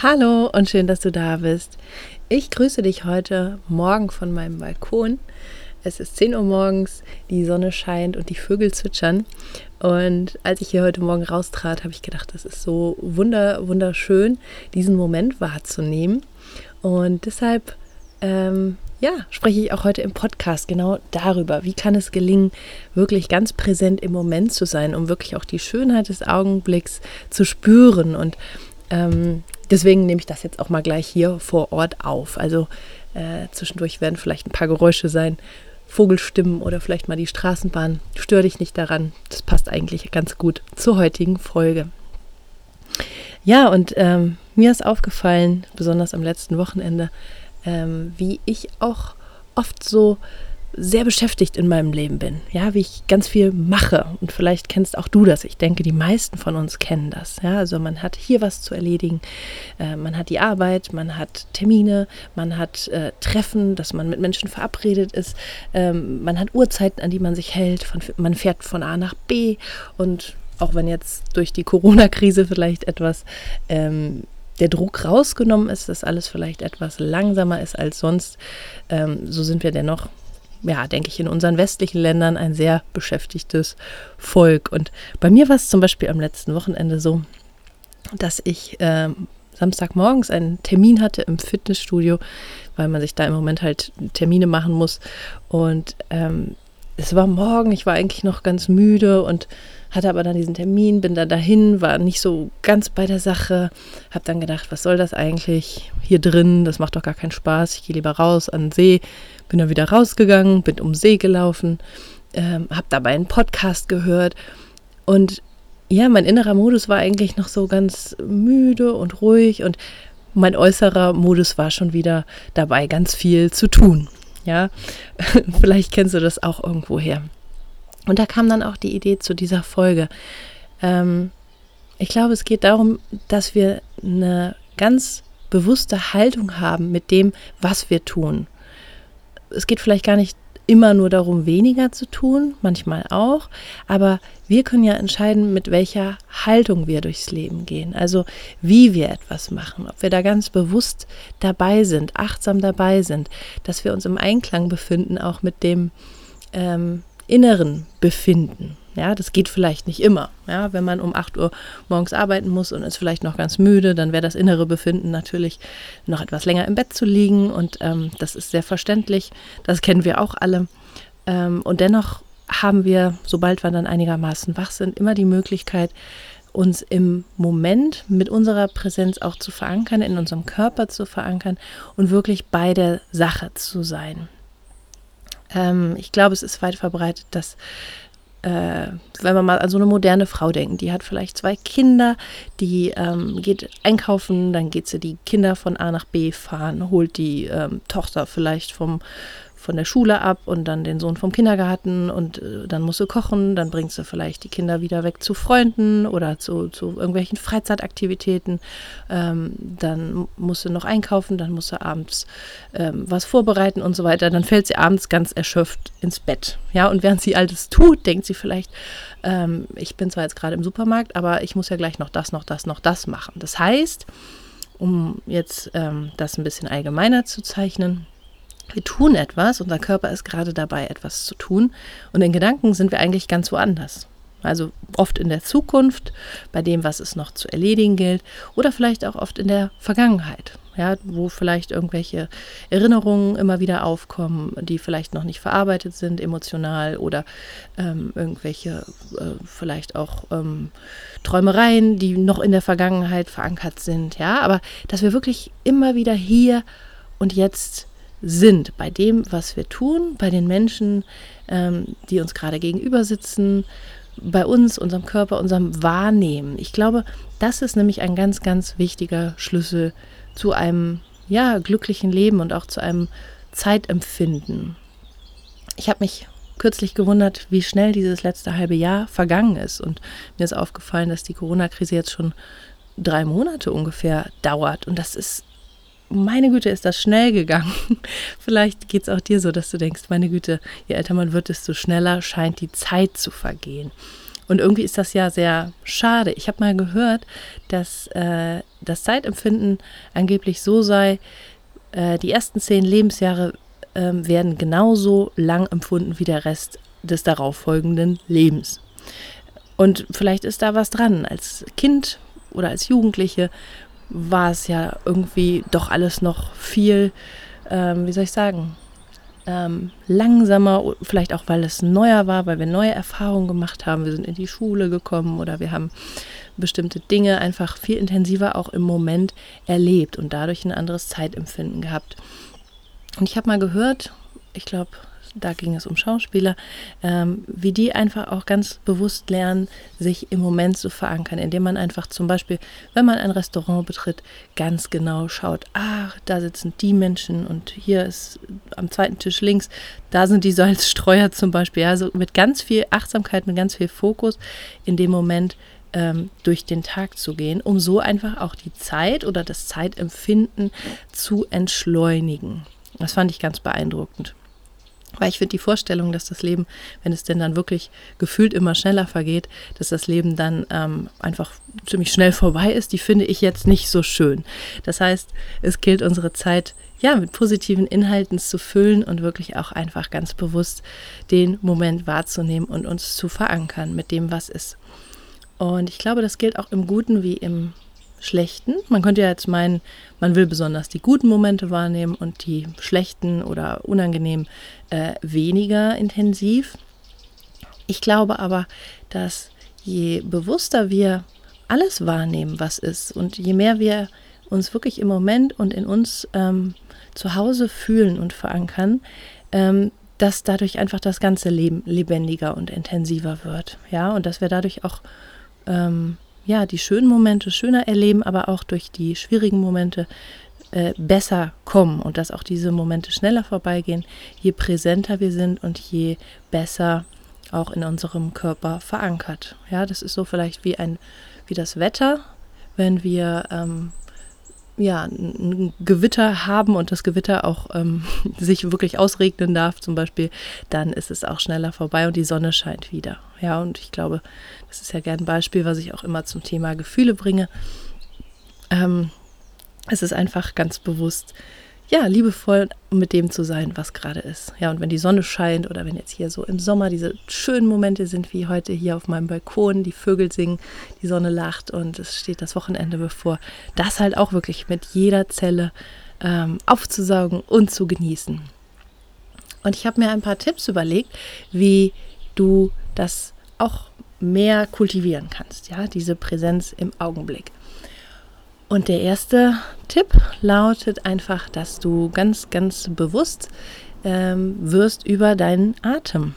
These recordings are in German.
Hallo und schön, dass du da bist. Ich grüße dich heute Morgen von meinem Balkon. Es ist 10 Uhr morgens, die Sonne scheint und die Vögel zwitschern. Und als ich hier heute Morgen raustrat, habe ich gedacht, das ist so wunder, wunderschön, diesen Moment wahrzunehmen. Und deshalb, ähm, ja, spreche ich auch heute im Podcast genau darüber, wie kann es gelingen, wirklich ganz präsent im Moment zu sein, um wirklich auch die Schönheit des Augenblicks zu spüren und ähm, deswegen nehme ich das jetzt auch mal gleich hier vor Ort auf. Also äh, zwischendurch werden vielleicht ein paar Geräusche sein, Vogelstimmen oder vielleicht mal die Straßenbahn. Stör dich nicht daran. Das passt eigentlich ganz gut zur heutigen Folge. Ja, und ähm, mir ist aufgefallen, besonders am letzten Wochenende, ähm, wie ich auch oft so sehr beschäftigt in meinem Leben bin, ja, wie ich ganz viel mache. Und vielleicht kennst auch du das. Ich denke, die meisten von uns kennen das. Ja, also man hat hier was zu erledigen, äh, man hat die Arbeit, man hat Termine, man hat äh, Treffen, dass man mit Menschen verabredet ist, ähm, man hat Uhrzeiten, an die man sich hält, von, man fährt von A nach B. Und auch wenn jetzt durch die Corona-Krise vielleicht etwas ähm, der Druck rausgenommen ist, dass alles vielleicht etwas langsamer ist als sonst, ähm, so sind wir dennoch ja, denke ich, in unseren westlichen Ländern ein sehr beschäftigtes Volk. Und bei mir war es zum Beispiel am letzten Wochenende so, dass ich äh, Samstagmorgens einen Termin hatte im Fitnessstudio, weil man sich da im Moment halt Termine machen muss. Und ähm, es war morgen, ich war eigentlich noch ganz müde und hatte aber dann diesen Termin, bin da dahin, war nicht so ganz bei der Sache, habe dann gedacht, was soll das eigentlich hier drin? Das macht doch gar keinen Spaß. Ich gehe lieber raus an den See, bin dann wieder rausgegangen, bin um See gelaufen, ähm, habe dabei einen Podcast gehört und ja, mein innerer Modus war eigentlich noch so ganz müde und ruhig und mein äußerer Modus war schon wieder dabei, ganz viel zu tun. Ja, vielleicht kennst du das auch irgendwo her. Und da kam dann auch die Idee zu dieser Folge. Ähm, ich glaube, es geht darum, dass wir eine ganz bewusste Haltung haben mit dem, was wir tun. Es geht vielleicht gar nicht immer nur darum, weniger zu tun, manchmal auch, aber wir können ja entscheiden, mit welcher Haltung wir durchs Leben gehen, also wie wir etwas machen, ob wir da ganz bewusst dabei sind, achtsam dabei sind, dass wir uns im Einklang befinden, auch mit dem, ähm, inneren Befinden. Ja, das geht vielleicht nicht immer. Ja, wenn man um 8 Uhr morgens arbeiten muss und ist vielleicht noch ganz müde, dann wäre das innere Befinden natürlich noch etwas länger im Bett zu liegen und ähm, das ist sehr verständlich. Das kennen wir auch alle. Ähm, und dennoch haben wir, sobald wir dann einigermaßen wach sind, immer die Möglichkeit, uns im Moment mit unserer Präsenz auch zu verankern, in unserem Körper zu verankern und wirklich bei der Sache zu sein. Ähm, ich glaube, es ist weit verbreitet, dass äh, wenn wir mal an so eine moderne Frau denken, die hat vielleicht zwei Kinder, die ähm, geht einkaufen, dann geht sie die Kinder von A nach B fahren, holt die ähm, Tochter vielleicht vom von der Schule ab und dann den Sohn vom Kindergarten und äh, dann musst du kochen, dann bringst du vielleicht die Kinder wieder weg zu Freunden oder zu, zu irgendwelchen Freizeitaktivitäten. Ähm, dann musst du noch einkaufen, dann musst du abends ähm, was vorbereiten und so weiter. Dann fällt sie abends ganz erschöpft ins Bett. Ja, und während sie alles tut, denkt sie vielleicht, ähm, ich bin zwar jetzt gerade im Supermarkt, aber ich muss ja gleich noch das, noch das, noch das machen. Das heißt, um jetzt ähm, das ein bisschen allgemeiner zu zeichnen, wir tun etwas, unser Körper ist gerade dabei, etwas zu tun und in Gedanken sind wir eigentlich ganz woanders. Also oft in der Zukunft, bei dem, was es noch zu erledigen gilt, oder vielleicht auch oft in der Vergangenheit, ja, wo vielleicht irgendwelche Erinnerungen immer wieder aufkommen, die vielleicht noch nicht verarbeitet sind, emotional oder ähm, irgendwelche äh, vielleicht auch ähm, Träumereien, die noch in der Vergangenheit verankert sind, ja, aber dass wir wirklich immer wieder hier und jetzt sind, bei dem, was wir tun, bei den Menschen, ähm, die uns gerade gegenüber sitzen, bei uns, unserem Körper, unserem Wahrnehmen. Ich glaube, das ist nämlich ein ganz, ganz wichtiger Schlüssel zu einem ja, glücklichen Leben und auch zu einem Zeitempfinden. Ich habe mich kürzlich gewundert, wie schnell dieses letzte halbe Jahr vergangen ist. Und mir ist aufgefallen, dass die Corona-Krise jetzt schon drei Monate ungefähr dauert. Und das ist meine Güte, ist das schnell gegangen. Vielleicht geht es auch dir so, dass du denkst, meine Güte, je älter man wird, desto schneller scheint die Zeit zu vergehen. Und irgendwie ist das ja sehr schade. Ich habe mal gehört, dass äh, das Zeitempfinden angeblich so sei, äh, die ersten zehn Lebensjahre äh, werden genauso lang empfunden wie der Rest des darauffolgenden Lebens. Und vielleicht ist da was dran. Als Kind oder als Jugendliche war es ja irgendwie doch alles noch viel, ähm, wie soll ich sagen, ähm, langsamer, vielleicht auch weil es neuer war, weil wir neue Erfahrungen gemacht haben. Wir sind in die Schule gekommen oder wir haben bestimmte Dinge einfach viel intensiver auch im Moment erlebt und dadurch ein anderes Zeitempfinden gehabt. Und ich habe mal gehört, ich glaube, da ging es um Schauspieler, ähm, wie die einfach auch ganz bewusst lernen, sich im Moment zu verankern, indem man einfach zum Beispiel, wenn man ein Restaurant betritt, ganz genau schaut, ach, da sitzen die Menschen und hier ist am zweiten Tisch links, da sind die Salzstreuer zum Beispiel. Also mit ganz viel Achtsamkeit, mit ganz viel Fokus in dem Moment ähm, durch den Tag zu gehen, um so einfach auch die Zeit oder das Zeitempfinden zu entschleunigen. Das fand ich ganz beeindruckend. Weil ich finde die Vorstellung, dass das Leben, wenn es denn dann wirklich gefühlt immer schneller vergeht, dass das Leben dann ähm, einfach ziemlich schnell vorbei ist, die finde ich jetzt nicht so schön. Das heißt, es gilt unsere Zeit ja mit positiven Inhalten zu füllen und wirklich auch einfach ganz bewusst den Moment wahrzunehmen und uns zu verankern mit dem, was ist. Und ich glaube, das gilt auch im Guten wie im schlechten. Man könnte ja jetzt meinen, man will besonders die guten Momente wahrnehmen und die schlechten oder unangenehmen äh, weniger intensiv. Ich glaube aber, dass je bewusster wir alles wahrnehmen, was ist, und je mehr wir uns wirklich im Moment und in uns ähm, zu Hause fühlen und verankern, ähm, dass dadurch einfach das ganze Leben lebendiger und intensiver wird. Ja, und dass wir dadurch auch ähm, ja, die schönen Momente schöner erleben, aber auch durch die schwierigen Momente äh, besser kommen und dass auch diese Momente schneller vorbeigehen, je präsenter wir sind und je besser auch in unserem Körper verankert. Ja, das ist so vielleicht wie ein, wie das Wetter, wenn wir ähm, ja, ein Gewitter haben und das Gewitter auch ähm, sich wirklich ausregnen darf, zum Beispiel, dann ist es auch schneller vorbei und die Sonne scheint wieder. Ja, und ich glaube, das ist ja gern ein Beispiel, was ich auch immer zum Thema Gefühle bringe. Ähm, es ist einfach ganz bewusst, ja, liebevoll mit dem zu sein, was gerade ist. Ja, und wenn die Sonne scheint oder wenn jetzt hier so im Sommer diese schönen Momente sind, wie heute hier auf meinem Balkon, die Vögel singen, die Sonne lacht und es steht das Wochenende bevor, das halt auch wirklich mit jeder Zelle ähm, aufzusaugen und zu genießen. Und ich habe mir ein paar Tipps überlegt, wie du das auch mehr kultivieren kannst, ja, diese Präsenz im Augenblick. Und der erste Tipp lautet einfach, dass du ganz, ganz bewusst ähm, wirst über deinen Atem.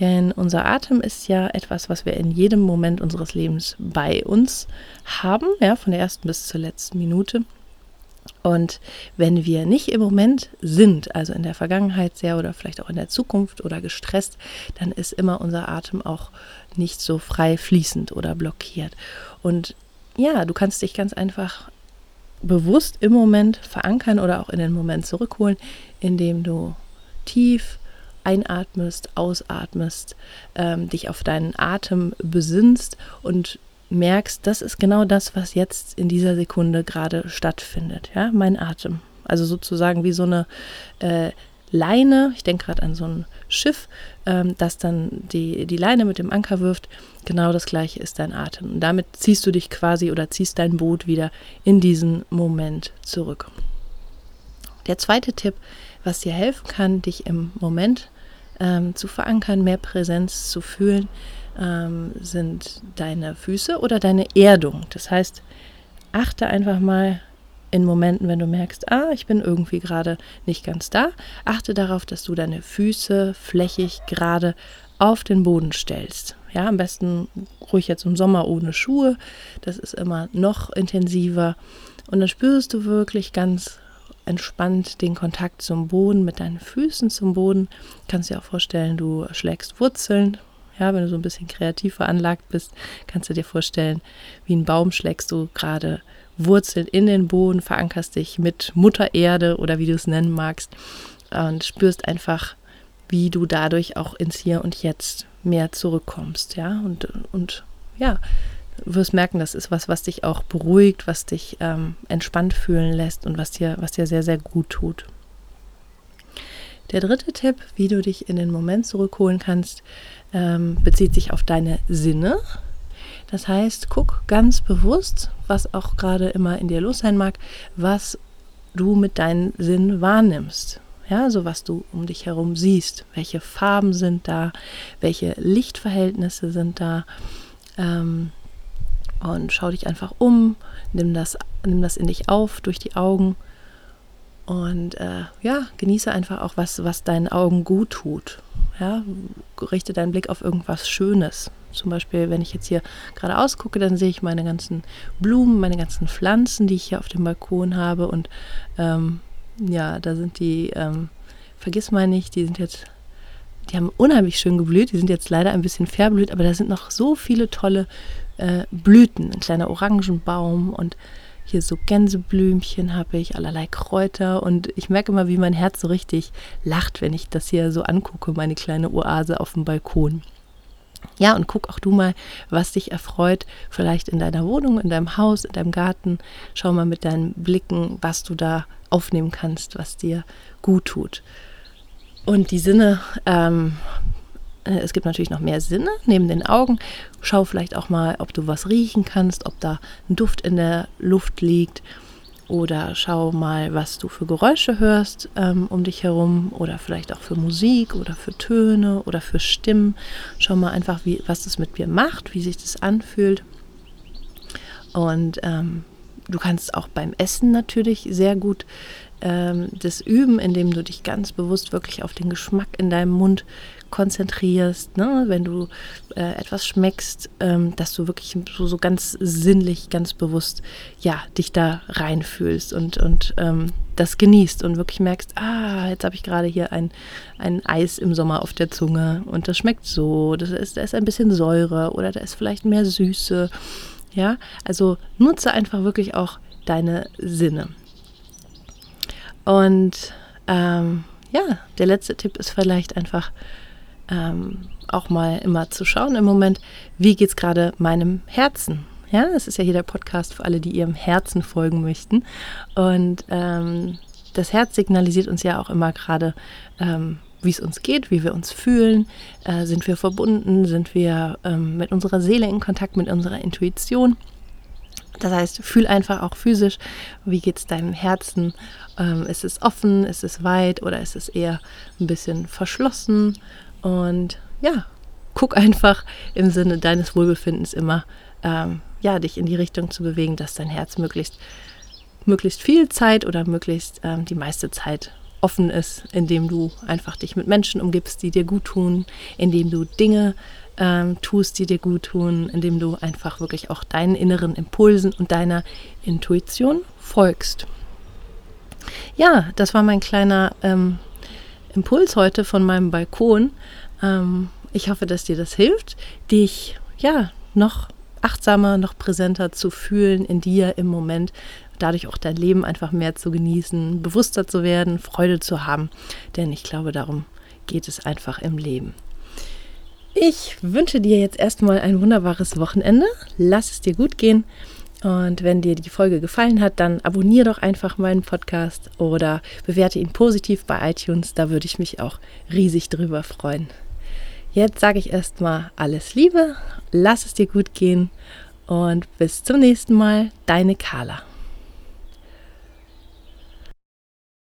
Denn unser Atem ist ja etwas, was wir in jedem Moment unseres Lebens bei uns haben, ja, von der ersten bis zur letzten Minute. Und wenn wir nicht im Moment sind, also in der Vergangenheit sehr oder vielleicht auch in der Zukunft oder gestresst, dann ist immer unser Atem auch nicht so frei fließend oder blockiert. Und ja, du kannst dich ganz einfach bewusst im Moment verankern oder auch in den Moment zurückholen, indem du tief einatmest, ausatmest, ähm, dich auf deinen Atem besinnst und merkst, das ist genau das, was jetzt in dieser Sekunde gerade stattfindet. Ja, mein Atem. Also sozusagen wie so eine äh, Leine, ich denke gerade an so ein Schiff, ähm, das dann die, die Leine mit dem Anker wirft. Genau das gleiche ist dein Atem. Und damit ziehst du dich quasi oder ziehst dein Boot wieder in diesen Moment zurück. Der zweite Tipp, was dir helfen kann, dich im Moment ähm, zu verankern, mehr Präsenz zu fühlen, ähm, sind deine Füße oder deine Erdung. Das heißt, achte einfach mal in Momenten, wenn du merkst, ah, ich bin irgendwie gerade nicht ganz da, achte darauf, dass du deine Füße flächig gerade auf den Boden stellst. Ja, am besten ruhig jetzt im Sommer ohne Schuhe. Das ist immer noch intensiver. Und dann spürst du wirklich ganz entspannt den Kontakt zum Boden mit deinen Füßen zum Boden. Kannst dir auch vorstellen, du schlägst Wurzeln. Ja, wenn du so ein bisschen kreativ veranlagt bist, kannst du dir vorstellen, wie ein Baum schlägst du gerade Wurzeln in den Boden, verankerst dich mit Mutter Erde oder wie du es nennen magst und spürst einfach, wie du dadurch auch ins Hier und Jetzt mehr zurückkommst, ja, und, und ja, wirst merken, das ist was, was dich auch beruhigt, was dich ähm, entspannt fühlen lässt und was dir, was dir sehr, sehr gut tut. Der dritte Tipp, wie du dich in den Moment zurückholen kannst, ähm, bezieht sich auf deine Sinne. Das heißt, guck ganz bewusst, was auch gerade immer in dir los sein mag, was du mit deinen Sinnen wahrnimmst. Ja, so was du um dich herum siehst. Welche Farben sind da? Welche Lichtverhältnisse sind da? Ähm, und schau dich einfach um, nimm das, nimm das in dich auf durch die Augen und äh, ja, genieße einfach auch was, was deinen Augen gut tut. Ja, richte deinen Blick auf irgendwas Schönes. Zum Beispiel, wenn ich jetzt hier gerade ausgucke, dann sehe ich meine ganzen Blumen, meine ganzen Pflanzen, die ich hier auf dem Balkon habe. Und ähm, ja, da sind die, ähm, vergiss mal nicht, die sind jetzt die haben unheimlich schön geblüht. Die sind jetzt leider ein bisschen verblüht, aber da sind noch so viele tolle äh, Blüten. Ein kleiner Orangenbaum und hier so Gänseblümchen habe ich, allerlei Kräuter und ich merke immer, wie mein Herz so richtig lacht, wenn ich das hier so angucke, meine kleine Oase auf dem Balkon. Ja, und guck auch du mal, was dich erfreut, vielleicht in deiner Wohnung, in deinem Haus, in deinem Garten. Schau mal mit deinen Blicken, was du da aufnehmen kannst, was dir gut tut. Und die Sinne, ähm, äh, es gibt natürlich noch mehr Sinne neben den Augen. Schau vielleicht auch mal, ob du was riechen kannst, ob da ein Duft in der Luft liegt. Oder schau mal, was du für Geräusche hörst ähm, um dich herum oder vielleicht auch für Musik oder für Töne oder für Stimmen. Schau mal einfach, wie, was das mit dir macht, wie sich das anfühlt. Und ähm, du kannst auch beim Essen natürlich sehr gut ähm, das üben, indem du dich ganz bewusst wirklich auf den Geschmack in deinem Mund konzentrierst, ne? wenn du äh, etwas schmeckst, ähm, dass du wirklich so, so ganz sinnlich, ganz bewusst, ja, dich da reinfühlst und, und ähm, das genießt und wirklich merkst, ah, jetzt habe ich gerade hier ein, ein Eis im Sommer auf der Zunge und das schmeckt so, das ist, da ist ein bisschen Säure oder da ist vielleicht mehr Süße, ja, also nutze einfach wirklich auch deine Sinne. Und ähm, ja, der letzte Tipp ist vielleicht einfach ähm, auch mal immer zu schauen im Moment, wie geht es gerade meinem Herzen. Ja, es ist ja hier der Podcast für alle, die ihrem Herzen folgen möchten. Und ähm, das Herz signalisiert uns ja auch immer gerade, ähm, wie es uns geht, wie wir uns fühlen. Äh, sind wir verbunden? Sind wir ähm, mit unserer Seele in Kontakt, mit unserer Intuition? Das heißt, fühl einfach auch physisch, wie geht es deinem Herzen? Ähm, ist es offen, ist es weit oder ist es eher ein bisschen verschlossen? Und ja, guck einfach im Sinne deines Wohlbefindens immer, ähm, ja, dich in die Richtung zu bewegen, dass dein Herz möglichst, möglichst viel Zeit oder möglichst ähm, die meiste Zeit offen ist, indem du einfach dich mit Menschen umgibst, die dir gut tun, indem du Dinge ähm, tust, die dir gut tun, indem du einfach wirklich auch deinen inneren Impulsen und deiner Intuition folgst. Ja, das war mein kleiner ähm, Impuls heute von meinem Balkon. Ähm, ich hoffe, dass dir das hilft, dich ja noch achtsamer, noch präsenter zu fühlen in dir im Moment, dadurch auch dein Leben einfach mehr zu genießen, bewusster zu werden, Freude zu haben. Denn ich glaube, darum geht es einfach im Leben. Ich wünsche dir jetzt erstmal ein wunderbares Wochenende. Lass es dir gut gehen Und wenn dir die Folge gefallen hat, dann abonniere doch einfach meinen Podcast oder bewerte ihn positiv bei iTunes. Da würde ich mich auch riesig drüber freuen. Jetzt sage ich erstmal alles Liebe, lass es dir gut gehen und bis zum nächsten Mal, deine Carla.